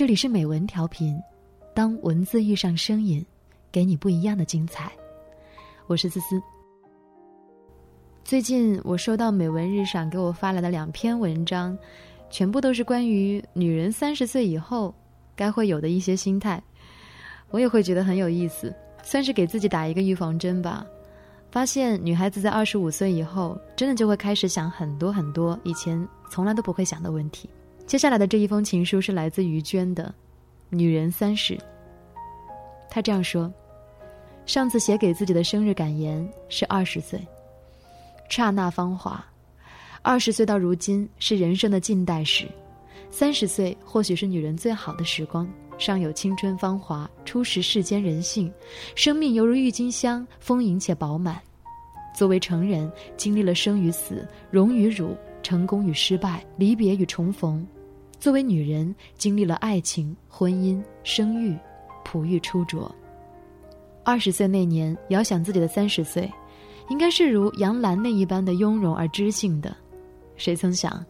这里是美文调频，当文字遇上声音，给你不一样的精彩。我是思思。最近我收到美文日赏给我发来的两篇文章，全部都是关于女人三十岁以后该会有的一些心态，我也会觉得很有意思，算是给自己打一个预防针吧。发现女孩子在二十五岁以后，真的就会开始想很多很多以前从来都不会想的问题。接下来的这一封情书是来自于娟的，女人三十。她这样说：上次写给自己的生日感言是二十岁，刹那芳华。二十岁到如今是人生的近代史，三十岁或许是女人最好的时光。尚有青春芳华，初识世间人性，生命犹如郁金香，丰盈且饱满。作为成人，经历了生与死、荣与辱、成功与失败、离别与重逢；作为女人，经历了爱情、婚姻、生育、璞玉出卓。二十岁那年，遥想自己的三十岁，应该是如杨澜那一般的雍容而知性的。谁曾想？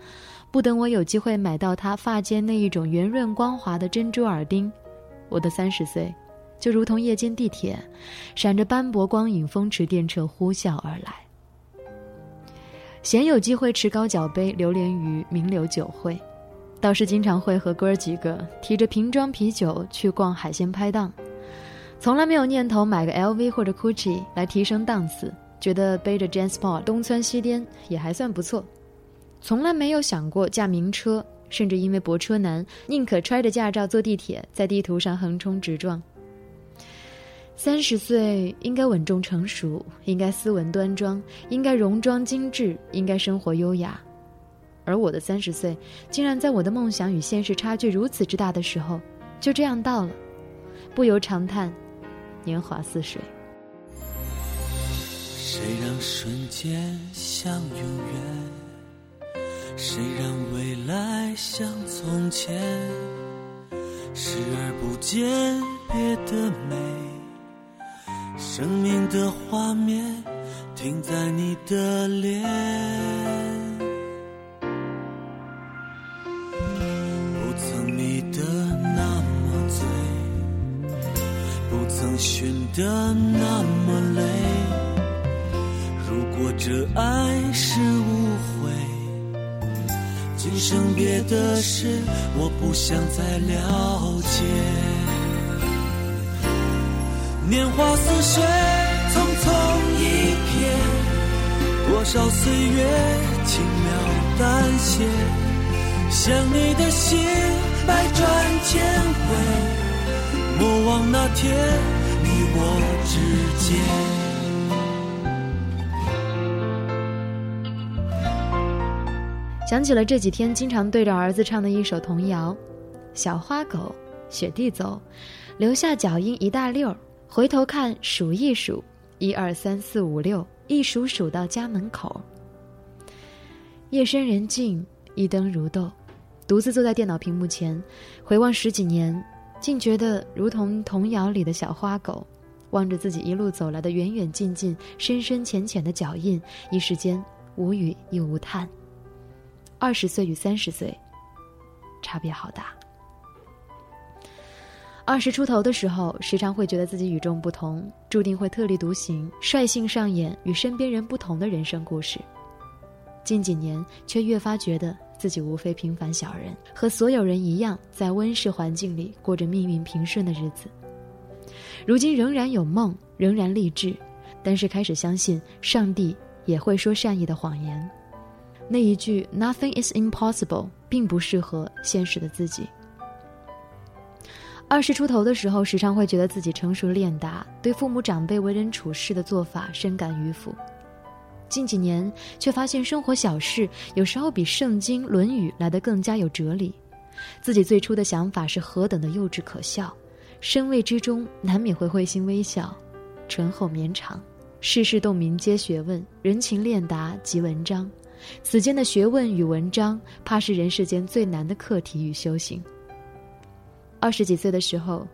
不等我有机会买到她发间那一种圆润光滑的珍珠耳钉，我的三十岁，就如同夜间地铁，闪着斑驳光影，风驰电掣呼啸而来。鲜有机会持高脚杯流连于名流酒会，倒是经常会和哥儿几个提着瓶装啤酒去逛海鲜拍档，从来没有念头买个 LV 或者 GUCCI 来提升档次，觉得背着 JanSport 东窜西颠也还算不错。从来没有想过驾名车，甚至因为泊车难，宁可揣着驾照坐地铁，在地图上横冲直撞。三十岁应该稳重成熟，应该斯文端庄，应该容妆精致，应该生活优雅。而我的三十岁，竟然在我的梦想与现实差距如此之大的时候，就这样到了，不由长叹：年华似水。谁让瞬间像永远？谁让未来像从前视而不见别的美？生命的画面停在你的脸，寻得那么累。如果这爱是误会。今生别的事，我不想再了解。年华似水，匆匆一瞥，多少岁月轻描淡写，想你的心百转千回，莫忘那天你我之间。想起了这几天经常对着儿子唱的一首童谣：“小花狗，雪地走，留下脚印一大溜儿，回头看数一数，一二三四五六，一数数到家门口。”夜深人静，一灯如豆，独自坐在电脑屏幕前，回望十几年，竟觉得如同童谣里的小花狗，望着自己一路走来的远远近近、深深浅浅的脚印，一时间无语亦无叹。二十岁与三十岁，差别好大。二十出头的时候，时常会觉得自己与众不同，注定会特立独行，率性上演与身边人不同的人生故事。近几年，却越发觉得自己无非平凡小人，和所有人一样，在温室环境里过着命运平顺的日子。如今仍然有梦，仍然励志，但是开始相信上帝也会说善意的谎言。那一句 “Nothing is impossible” 并不适合现实的自己。二十出头的时候，时常会觉得自己成熟练达，对父母长辈为人处事的做法深感迂腐。近几年，却发现生活小事有时候比《圣经》《论语》来得更加有哲理。自己最初的想法是何等的幼稚可笑，深味之中难免会会心微笑，醇厚绵长。世事洞明皆学问，人情练达即文章。此间的学问与文章，怕是人世间最难的课题与修行。二十几岁的时候，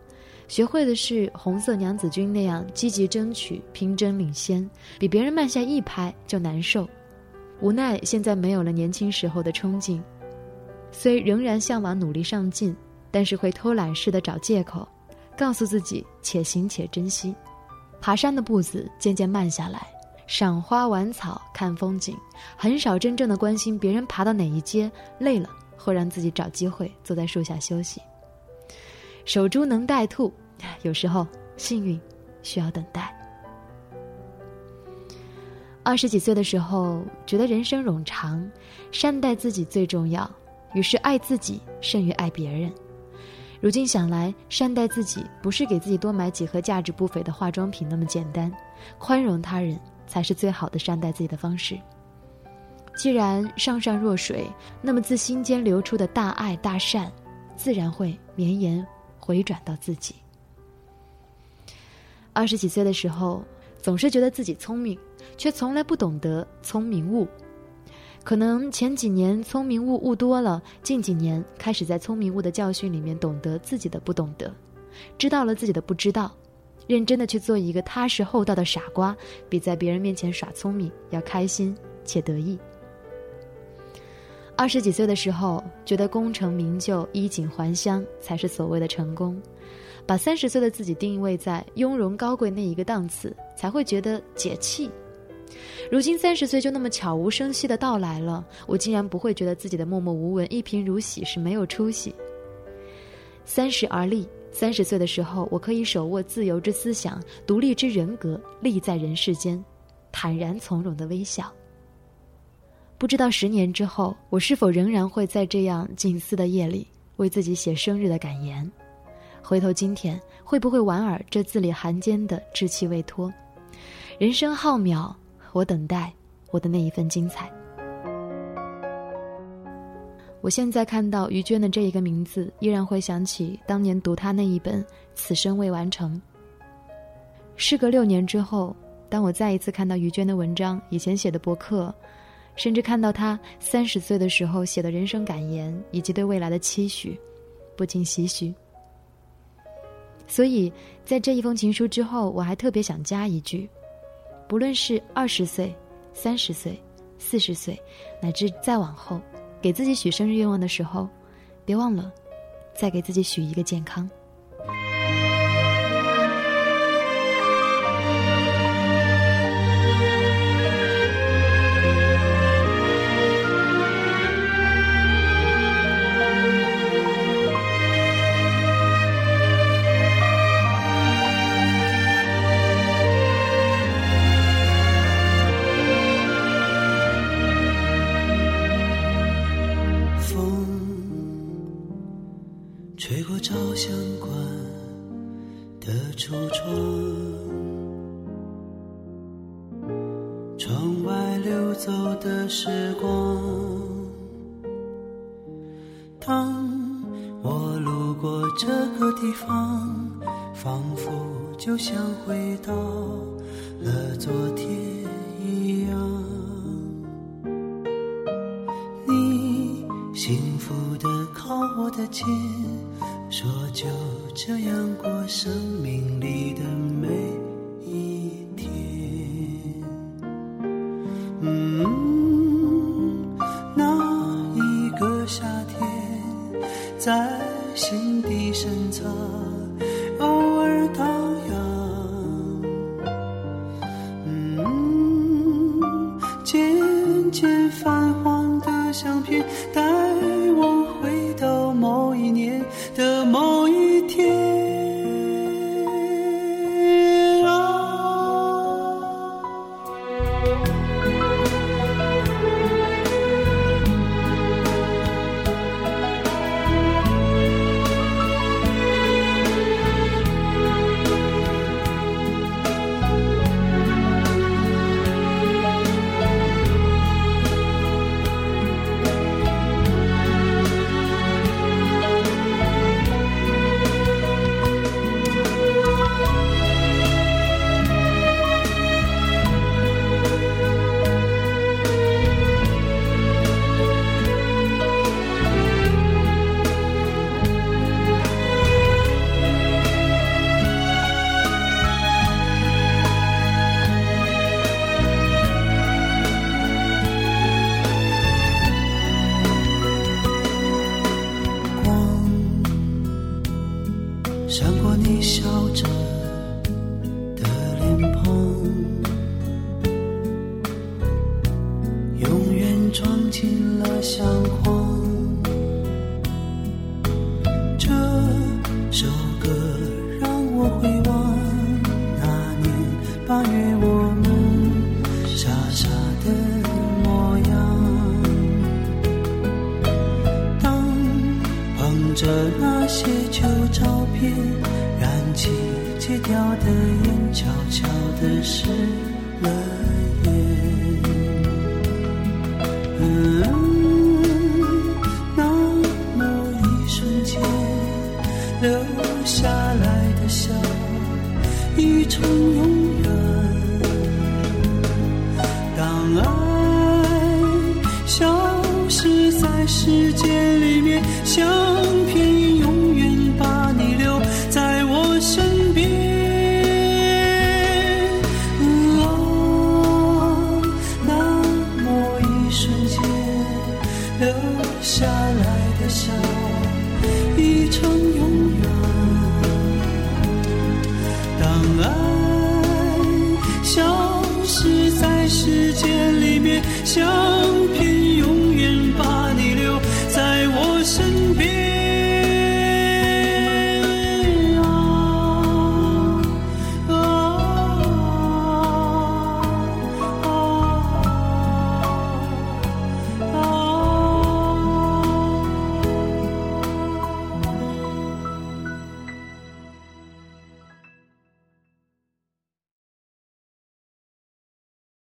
学会的是红色娘子军那样积极争取、拼争领先，比别人慢下一拍就难受。无奈现在没有了年轻时候的冲劲，虽仍然向往努力上进，但是会偷懒似的找借口，告诉自己且行且珍惜。爬山的步子渐渐慢下来，赏花玩草看风景，很少真正的关心别人爬到哪一阶，累了或让自己找机会坐在树下休息。守株能待兔，有时候幸运需要等待。二十几岁的时候，觉得人生冗长，善待自己最重要，于是爱自己胜于爱别人。如今想来，善待自己不是给自己多买几盒价值不菲的化妆品那么简单，宽容他人才是最好的善待自己的方式。既然上善若水，那么自心间流出的大爱大善，自然会绵延回转到自己。二十几岁的时候，总是觉得自己聪明。却从来不懂得聪明误，可能前几年聪明误误多了，近几年开始在聪明误的教训里面懂得自己的不懂得，知道了自己的不知道，认真的去做一个踏实厚道的傻瓜，比在别人面前耍聪明要开心且得意。二十几岁的时候，觉得功成名就、衣锦还乡才是所谓的成功，把三十岁的自己定位在雍容高贵那一个档次，才会觉得解气。如今三十岁就那么悄无声息的到来了，我竟然不会觉得自己的默默无闻、一贫如洗是没有出息。三十而立，三十岁的时候，我可以手握自由之思想、独立之人格，立在人世间，坦然从容的微笑。不知道十年之后，我是否仍然会在这样静思的夜里为自己写生日的感言？回头今天，会不会莞尔这字里行间的稚气未脱？人生浩渺。我等待我的那一份精彩。我现在看到于娟的这一个名字，依然会想起当年读她那一本《此生未完成》。事隔六年之后，当我再一次看到于娟的文章，以前写的博客，甚至看到他三十岁的时候写的人生感言以及对未来的期许，不禁唏嘘。所以在这一封情书之后，我还特别想加一句。不论是二十岁、三十岁、四十岁，乃至再往后，给自己许生日愿望的时候，别忘了，再给自己许一个健康。的时光当我路过这个地方仿佛就像回到了昨天一样你幸福的靠我的肩说就这样过生命里的每捡泛黄的相片，带我。想过你笑着些旧照片，燃起戒掉的烟，悄悄的失了烟。嗯，那么一瞬间留下来的笑，已成永远。当爱消失在时间里面，相